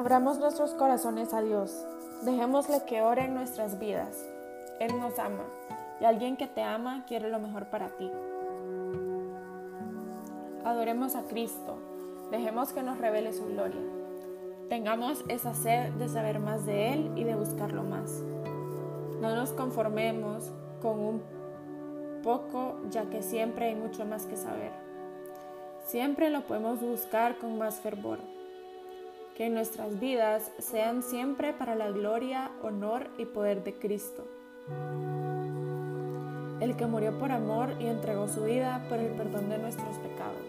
Abramos nuestros corazones a Dios. Dejémosle que ore en nuestras vidas. Él nos ama y alguien que te ama quiere lo mejor para ti. Adoremos a Cristo. Dejemos que nos revele su gloria. Tengamos esa sed de saber más de Él y de buscarlo más. No nos conformemos con un poco, ya que siempre hay mucho más que saber. Siempre lo podemos buscar con más fervor. Que nuestras vidas sean siempre para la gloria, honor y poder de Cristo. El que murió por amor y entregó su vida por el perdón de nuestros pecados.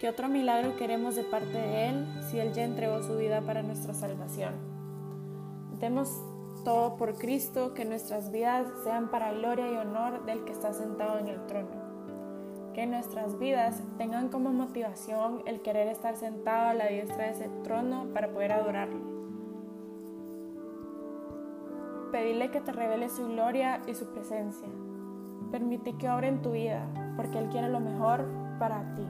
¿Qué otro milagro queremos de parte de Él si Él ya entregó su vida para nuestra salvación? Demos todo por Cristo, que nuestras vidas sean para gloria y honor del que está sentado en el trono. Que nuestras vidas tengan como motivación el querer estar sentado a la diestra de ese trono para poder adorarle. Pedirle que te revele su gloria y su presencia. Permite que obre en tu vida, porque Él quiere lo mejor para ti.